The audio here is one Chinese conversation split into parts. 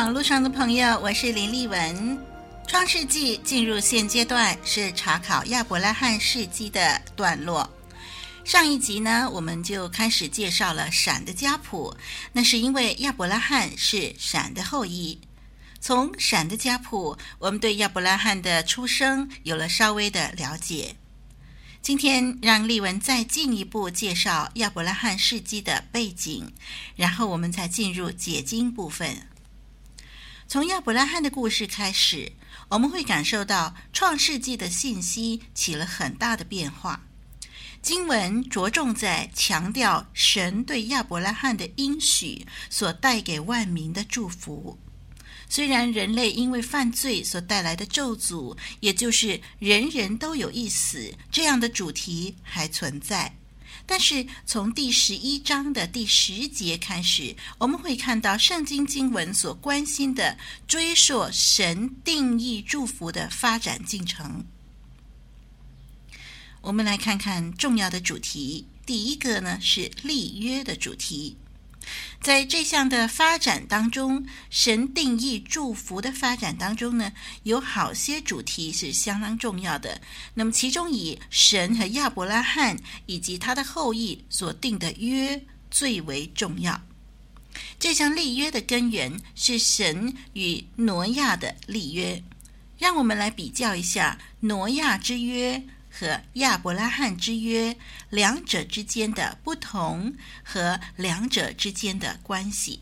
网络上的朋友，我是林丽文。创世纪进入现阶段是查考亚伯拉罕事迹的段落。上一集呢，我们就开始介绍了闪的家谱，那是因为亚伯拉罕是闪的后裔。从闪的家谱，我们对亚伯拉罕的出生有了稍微的了解。今天让丽文再进一步介绍亚伯拉罕事迹的背景，然后我们再进入解经部分。从亚伯拉罕的故事开始，我们会感受到创世纪的信息起了很大的变化。经文着重在强调神对亚伯拉罕的应许所带给万民的祝福。虽然人类因为犯罪所带来的咒诅，也就是人人都有一死这样的主题还存在，但是从第十一章的第十节开始，我们会看到圣经经文所关心的追溯神定义祝福的发展进程。我们来看看重要的主题，第一个呢是立约的主题。在这项的发展当中，神定义祝福的发展当中呢，有好些主题是相当重要的。那么，其中以神和亚伯拉罕以及他的后裔所定的约最为重要。这项立约的根源是神与挪亚的立约。让我们来比较一下挪亚之约。和亚伯拉罕之约，两者之间的不同和两者之间的关系。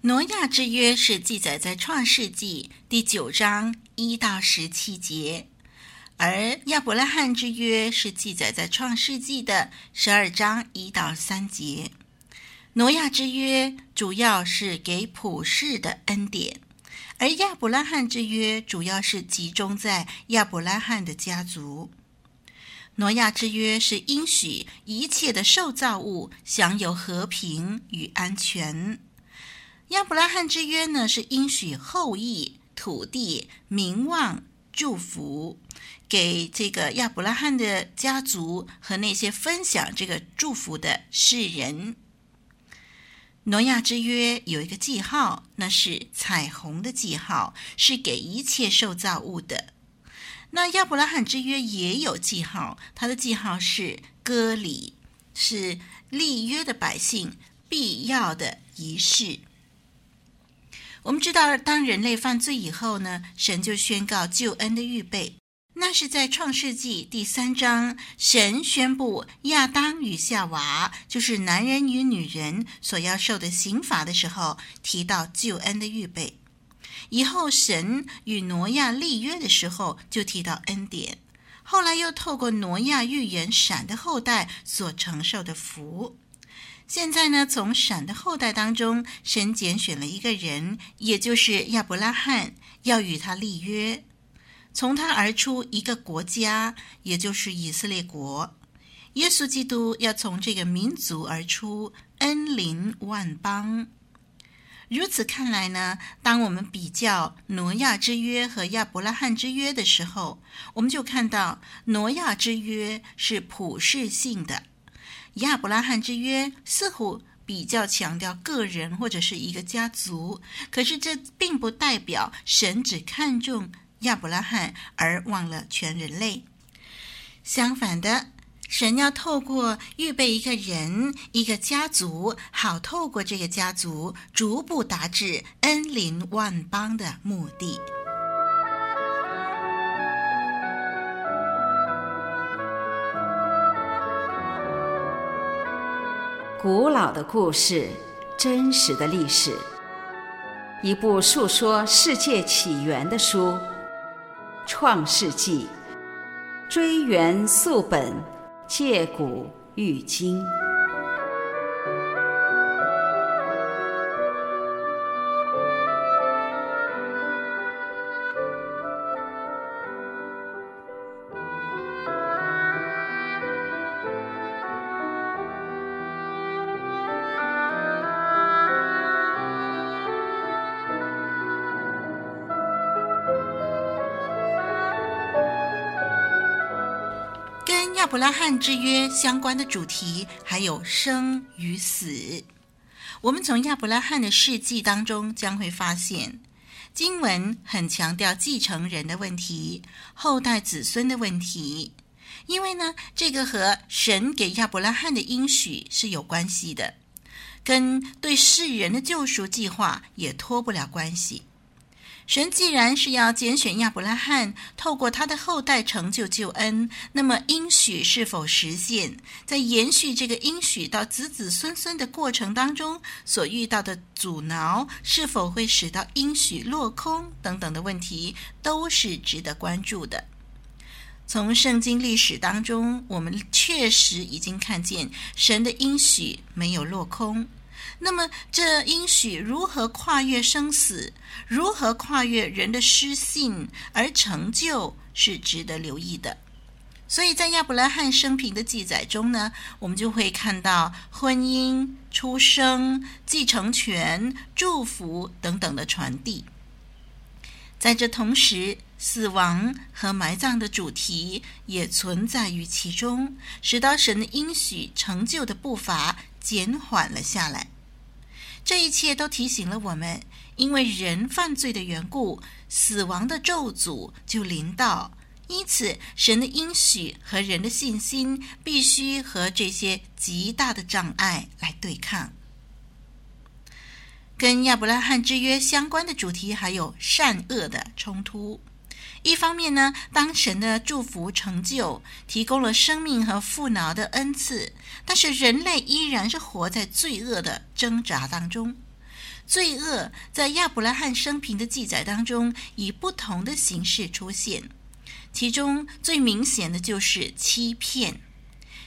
挪亚之约是记载在创世纪第九章一到十七节，而亚伯拉罕之约是记载在创世纪的十二章一到三节。挪亚之约主要是给普世的恩典。而亚伯拉罕之约主要是集中在亚伯拉罕的家族。挪亚之约是应许一切的受造物享有和平与安全。亚伯拉罕之约呢，是应许后裔、土地、名望、祝福给这个亚伯拉罕的家族和那些分享这个祝福的世人。挪亚之约有一个记号，那是彩虹的记号，是给一切受造物的。那亚伯拉罕之约也有记号，它的记号是割礼，是立约的百姓必要的仪式。我们知道，当人类犯罪以后呢，神就宣告救恩的预备。那是在创世纪第三章，神宣布亚当与夏娃，就是男人与女人所要受的刑罚的时候，提到救恩的预备。以后神与挪亚立约的时候，就提到恩典。后来又透过挪亚预言闪的后代所承受的福。现在呢，从闪的后代当中，神拣选了一个人，也就是亚伯拉罕，要与他立约。从他而出一个国家，也就是以色列国。耶稣基督要从这个民族而出，恩临万邦。如此看来呢，当我们比较挪亚之约和亚伯拉罕之约的时候，我们就看到挪亚之约是普世性的，亚伯拉罕之约似乎比较强调个人或者是一个家族。可是这并不代表神只看重。亚伯拉罕而忘了全人类。相反的，神要透过预备一个人、一个家族，好透过这个家族逐步达至恩临万邦的目的。古老的故事，真实的历史，一部述说世界起源的书。创世纪，追源溯本，借古喻今。伯拉罕之约相关的主题还有生与死。我们从亚伯拉罕的事迹当中将会发现，经文很强调继承人的问题、后代子孙的问题，因为呢，这个和神给亚伯拉罕的应许是有关系的，跟对世人的救赎计划也脱不了关系。神既然是要拣选亚伯拉罕，透过他的后代成就救恩，那么应许是否实现，在延续这个应许到子子孙孙的过程当中，所遇到的阻挠，是否会使到应许落空等等的问题，都是值得关注的。从圣经历史当中，我们确实已经看见神的应许没有落空。那么，这应许如何跨越生死，如何跨越人的失信而成就，是值得留意的。所以在亚伯拉罕生平的记载中呢，我们就会看到婚姻、出生、继承权、祝福等等的传递。在这同时，死亡和埋葬的主题也存在于其中，使到神的应许成就的步伐减缓了下来。这一切都提醒了我们，因为人犯罪的缘故，死亡的咒诅就临到。因此，神的应许和人的信心必须和这些极大的障碍来对抗。跟亚伯拉罕之约相关的主题还有善恶的冲突。一方面呢，当神的祝福成就，提供了生命和富饶的恩赐，但是人类依然是活在罪恶的挣扎当中。罪恶在亚伯拉罕生平的记载当中，以不同的形式出现，其中最明显的就是欺骗。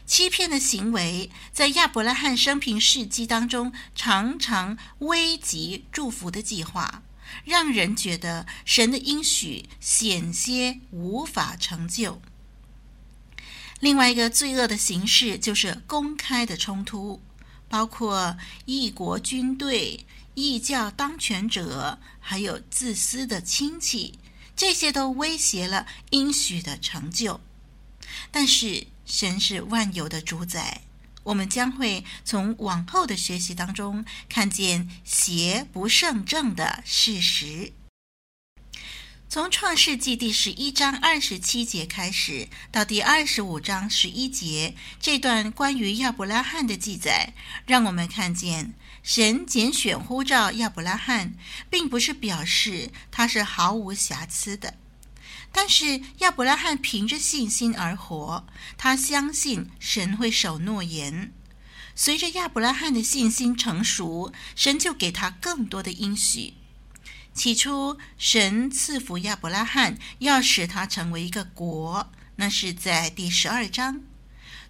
欺骗的行为在亚伯拉罕生平事迹当中，常常危及祝福的计划。让人觉得神的应许险些无法成就。另外一个罪恶的形式就是公开的冲突，包括异国军队、异教当权者，还有自私的亲戚，这些都威胁了应许的成就。但是神是万有的主宰。我们将会从往后的学习当中看见邪不胜正的事实。从创世纪第十一章二十七节开始，到第二十五章十一节，这段关于亚伯拉罕的记载，让我们看见神拣选呼召亚伯拉罕，并不是表示他是毫无瑕疵的。但是亚伯拉罕凭着信心而活，他相信神会守诺言。随着亚伯拉罕的信心成熟，神就给他更多的应许。起初，神赐福亚伯拉罕，要使他成为一个国，那是在第十二章。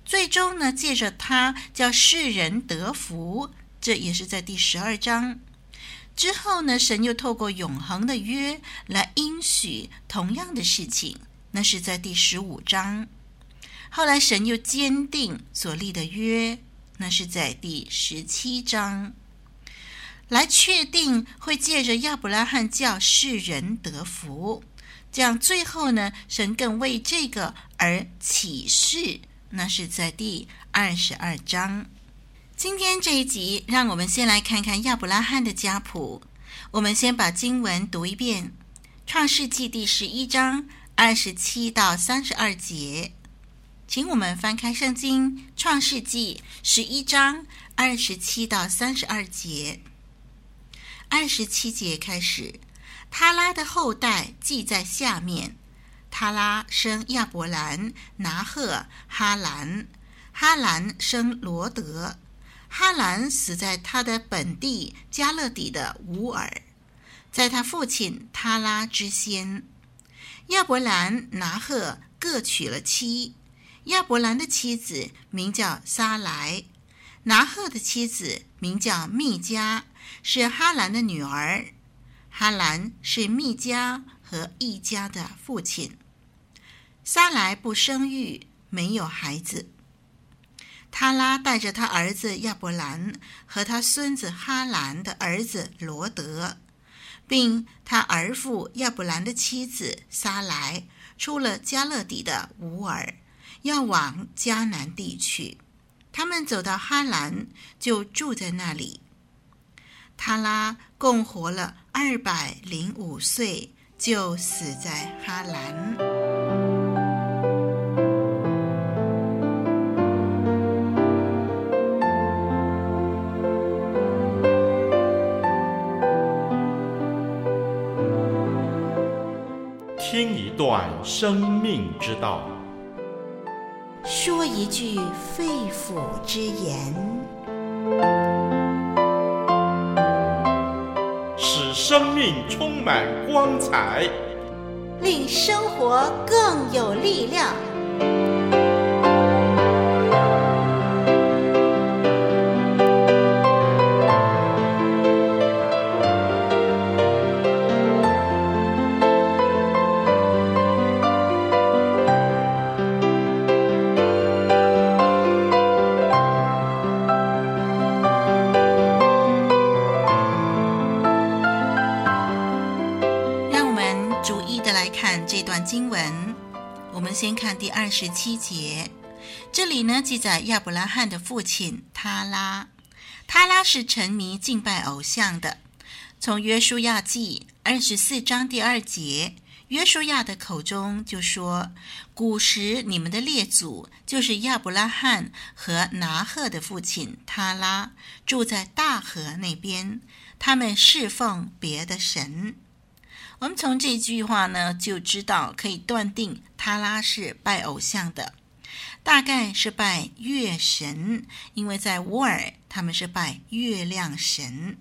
最终呢，借着他叫世人得福，这也是在第十二章。之后呢，神又透过永恒的约来应许同样的事情，那是在第十五章。后来神又坚定所立的约，那是在第十七章，来确定会借着亚伯拉罕叫世人得福。这样最后呢，神更为这个而启示，那是在第二十二章。今天这一集，让我们先来看看亚伯拉罕的家谱。我们先把经文读一遍，《创世纪》第十一章二十七到三十二节。请我们翻开圣经，《创世纪》十一章二十七到三十二节。二十七节开始，他拉的后代记在下面：他拉生亚伯兰、拿鹤、哈兰，哈兰生罗德。哈兰死在他的本地加勒底的乌尔，在他父亲塔拉之先。亚伯兰、拿鹤各娶了妻。亚伯兰的妻子名叫撒莱，拿鹤的妻子名叫密迦，是哈兰的女儿。哈兰是密迦和一家的父亲。撒莱不生育，没有孩子。他拉带着他儿子亚伯兰和他孙子哈兰的儿子罗德，并他儿父亚伯兰的妻子撒莱，出了加勒底的乌尔，要往迦南地去。他们走到哈兰，就住在那里。他拉共活了二百零五岁，就死在哈兰。听一段生命之道，说一句肺腑之言，使生命充满光彩，令生活更有力量。我们先看第二十七节。这里呢，记载亚伯拉罕的父亲他拉，他拉是沉迷敬拜偶像的。从约书亚记二十四章第二节，约书亚的口中就说：“古时你们的列祖就是亚伯拉罕和拿鹤的父亲他拉，住在大河那边，他们侍奉别的神。”我们从这句话呢，就知道可以断定他拉是拜偶像的，大概是拜月神，因为在乌尔他们是拜月亮神。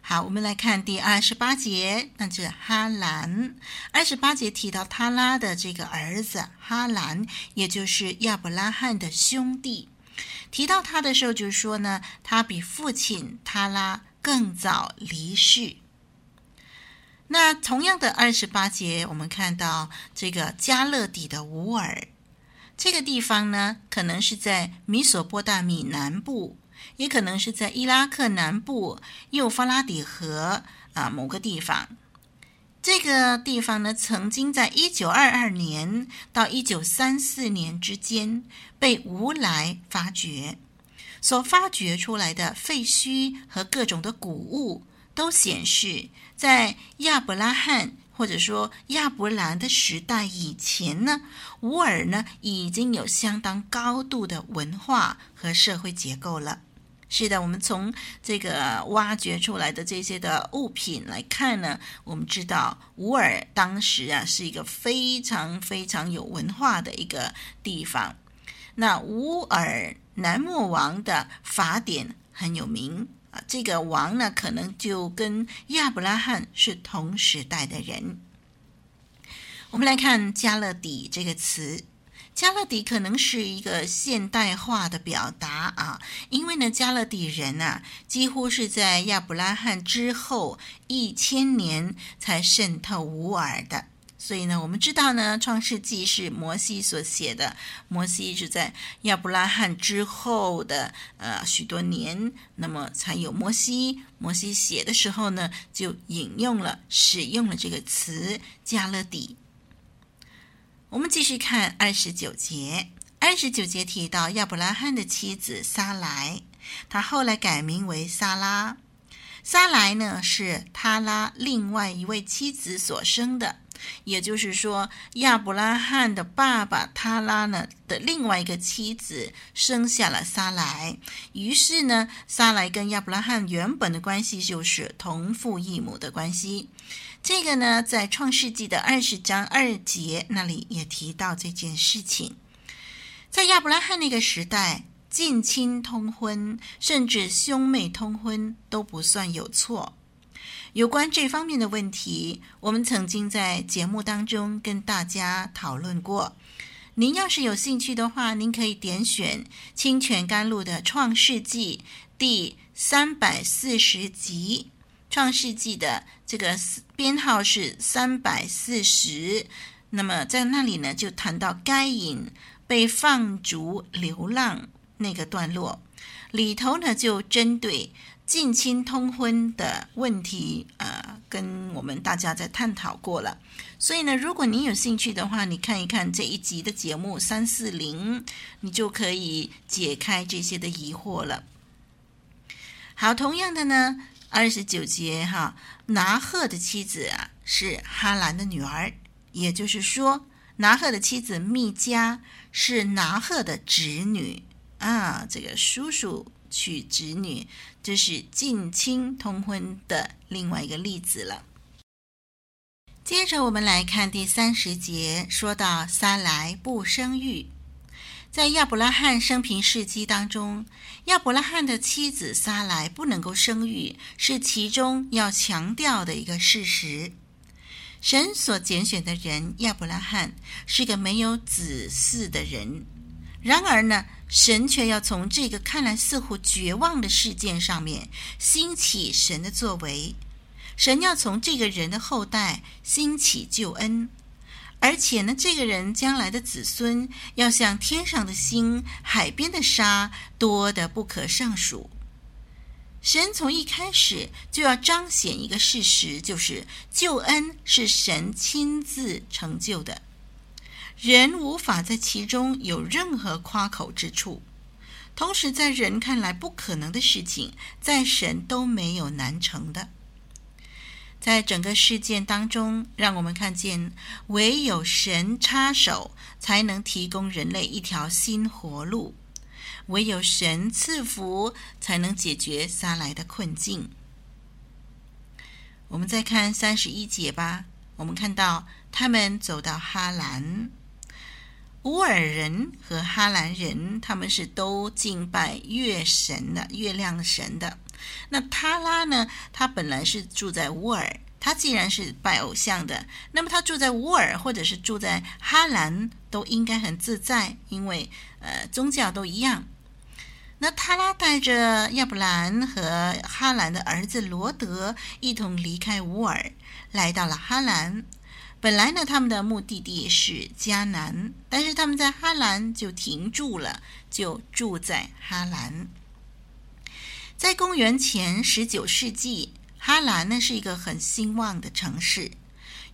好，我们来看第二十八节，那就是哈兰。二十八节提到他拉的这个儿子哈兰，也就是亚伯拉罕的兄弟。提到他的时候，就是说呢，他比父亲他拉更早离世。那同样的二十八节，我们看到这个加勒底的乌尔这个地方呢，可能是在米索波大米南部，也可能是在伊拉克南部幼发拉底河啊某个地方。这个地方呢，曾经在一九二二年到一九三四年之间被乌来发掘，所发掘出来的废墟和各种的古物。都显示，在亚伯拉罕或者说亚伯兰的时代以前呢，乌尔呢已经有相当高度的文化和社会结构了。是的，我们从这个挖掘出来的这些的物品来看呢，我们知道乌尔当时啊是一个非常非常有文化的一个地方。那乌尔南末王的法典很有名。啊，这个王呢，可能就跟亚伯拉罕是同时代的人。我们来看“加勒底”这个词，“加勒底”可能是一个现代化的表达啊，因为呢，加勒底人啊，几乎是在亚伯拉罕之后一千年才渗透乌尔的。所以呢，我们知道呢，《创世纪》是摩西所写的。摩西是在亚伯拉罕之后的呃许多年，那么才有摩西。摩西写的时候呢，就引用了、使用了这个词“加勒底”。我们继续看二十九节。二十九节提到亚伯拉罕的妻子撒莱，他后来改名为撒拉。撒莱呢，是他拉另外一位妻子所生的。也就是说，亚伯拉罕的爸爸他拉呢的另外一个妻子生下了撒莱，于是呢，撒莱跟亚伯拉罕原本的关系就是同父异母的关系。这个呢，在创世纪的二十章二节那里也提到这件事情。在亚伯拉罕那个时代，近亲通婚甚至兄妹通婚都不算有错。有关这方面的问题，我们曾经在节目当中跟大家讨论过。您要是有兴趣的话，您可以点选清泉甘露的《创世纪》第三百四十集，《创世纪》的这个编号是三百四十。那么在那里呢，就谈到该隐被放逐流浪那个段落。里头呢就针对近亲通婚的问题，呃，跟我们大家在探讨过了。所以呢，如果你有兴趣的话，你看一看这一集的节目三四零，你就可以解开这些的疑惑了。好，同样的呢，二十九节哈，拿鹤的妻子啊是哈兰的女儿，也就是说，拿鹤的妻子密迦是拿鹤的侄女啊，这个叔叔娶侄女，这是近亲通婚的另外一个例子了。接着我们来看第三十节，说到撒莱不生育。在亚伯拉罕生平事迹当中，亚伯拉罕的妻子撒莱不能够生育，是其中要强调的一个事实。神所拣选的人亚伯拉罕是个没有子嗣的人，然而呢，神却要从这个看来似乎绝望的事件上面兴起神的作为。神要从这个人的后代兴起救恩。而且呢，这个人将来的子孙要像天上的星、海边的沙，多得不可胜数。神从一开始就要彰显一个事实，就是救恩是神亲自成就的，人无法在其中有任何夸口之处。同时，在人看来不可能的事情，在神都没有难成的。在整个事件当中，让我们看见，唯有神插手，才能提供人类一条新活路；唯有神赐福，才能解决撒来的困境。我们再看三十一节吧。我们看到他们走到哈兰，乌尔人和哈兰人，他们是都敬拜月神的，月亮神的。那他拉呢？他本来是住在乌尔，他既然是拜偶像的，那么他住在乌尔或者是住在哈兰，都应该很自在，因为呃宗教都一样。那他拉带着亚伯兰和哈兰的儿子罗德一同离开乌尔，来到了哈兰。本来呢，他们的目的地是迦南，但是他们在哈兰就停住了，就住在哈兰。在公元前十九世纪，哈兰呢是一个很兴旺的城市，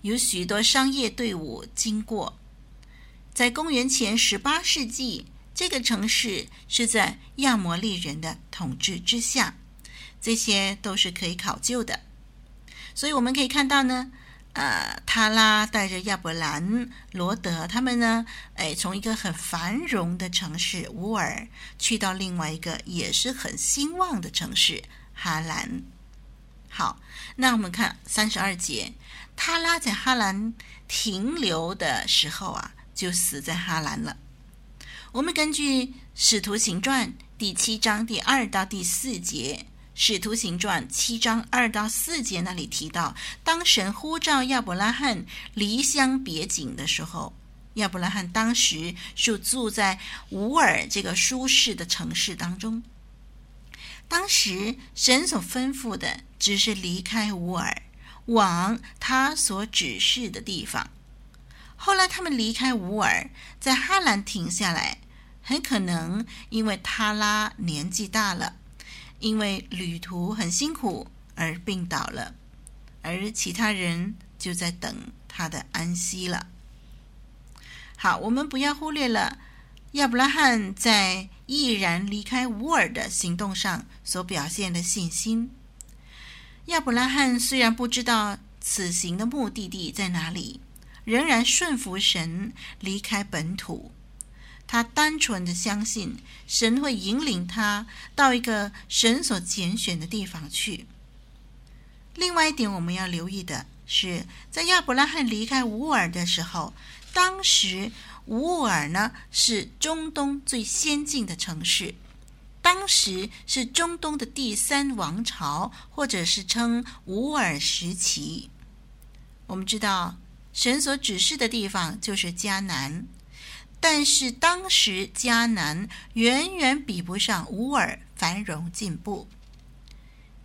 有许多商业队伍经过。在公元前十八世纪，这个城市是在亚摩利人的统治之下，这些都是可以考究的。所以我们可以看到呢。呃，他拉带着亚伯兰、罗德他们呢，哎，从一个很繁荣的城市乌尔去到另外一个也是很兴旺的城市哈兰。好，那我们看三十二节，他拉在哈兰停留的时候啊，就死在哈兰了。我们根据《使徒行传》第七章第二到第四节。《使徒行传》七章二到四节那里提到，当神呼召亚伯拉罕离乡别井的时候，亚伯拉罕当时就住在乌尔这个舒适的城市当中。当时神所吩咐的只是离开乌尔，往他所指示的地方。后来他们离开乌尔，在哈兰停下来，很可能因为他拉年纪大了。因为旅途很辛苦而病倒了，而其他人就在等他的安息了。好，我们不要忽略了亚伯拉罕在毅然离开乌尔的行动上所表现的信心。亚伯拉罕虽然不知道此行的目的地在哪里，仍然顺服神离开本土。他单纯的相信神会引领他到一个神所拣选的地方去。另外一点，我们要留意的是，在亚伯拉罕离开乌尔的时候，当时乌尔呢是中东最先进的城市，当时是中东的第三王朝，或者是称乌尔时期。我们知道，神所指示的地方就是迦南。但是当时迦南远远比不上乌尔繁荣进步。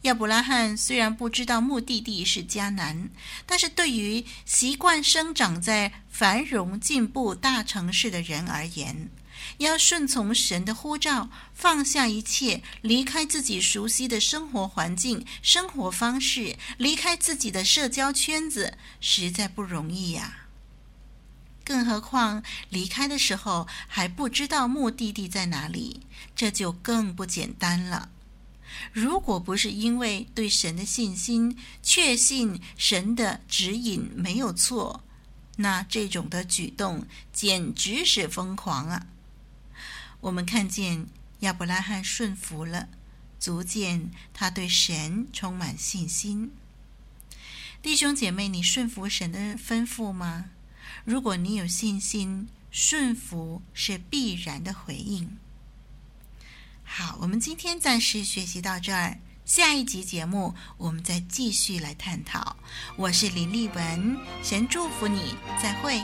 亚伯拉罕虽然不知道目的地是迦南，但是对于习惯生长在繁荣进步大城市的人而言，要顺从神的呼召，放下一切，离开自己熟悉的生活环境、生活方式，离开自己的社交圈子，实在不容易呀。更何况离开的时候还不知道目的地在哪里，这就更不简单了。如果不是因为对神的信心，确信神的指引没有错，那这种的举动简直是疯狂啊！我们看见亚伯拉罕顺服了，足见他对神充满信心。弟兄姐妹，你顺服神的吩咐吗？如果你有信心，顺服是必然的回应。好，我们今天暂时学习到这儿，下一集节目我们再继续来探讨。我是林立文，先祝福你，再会。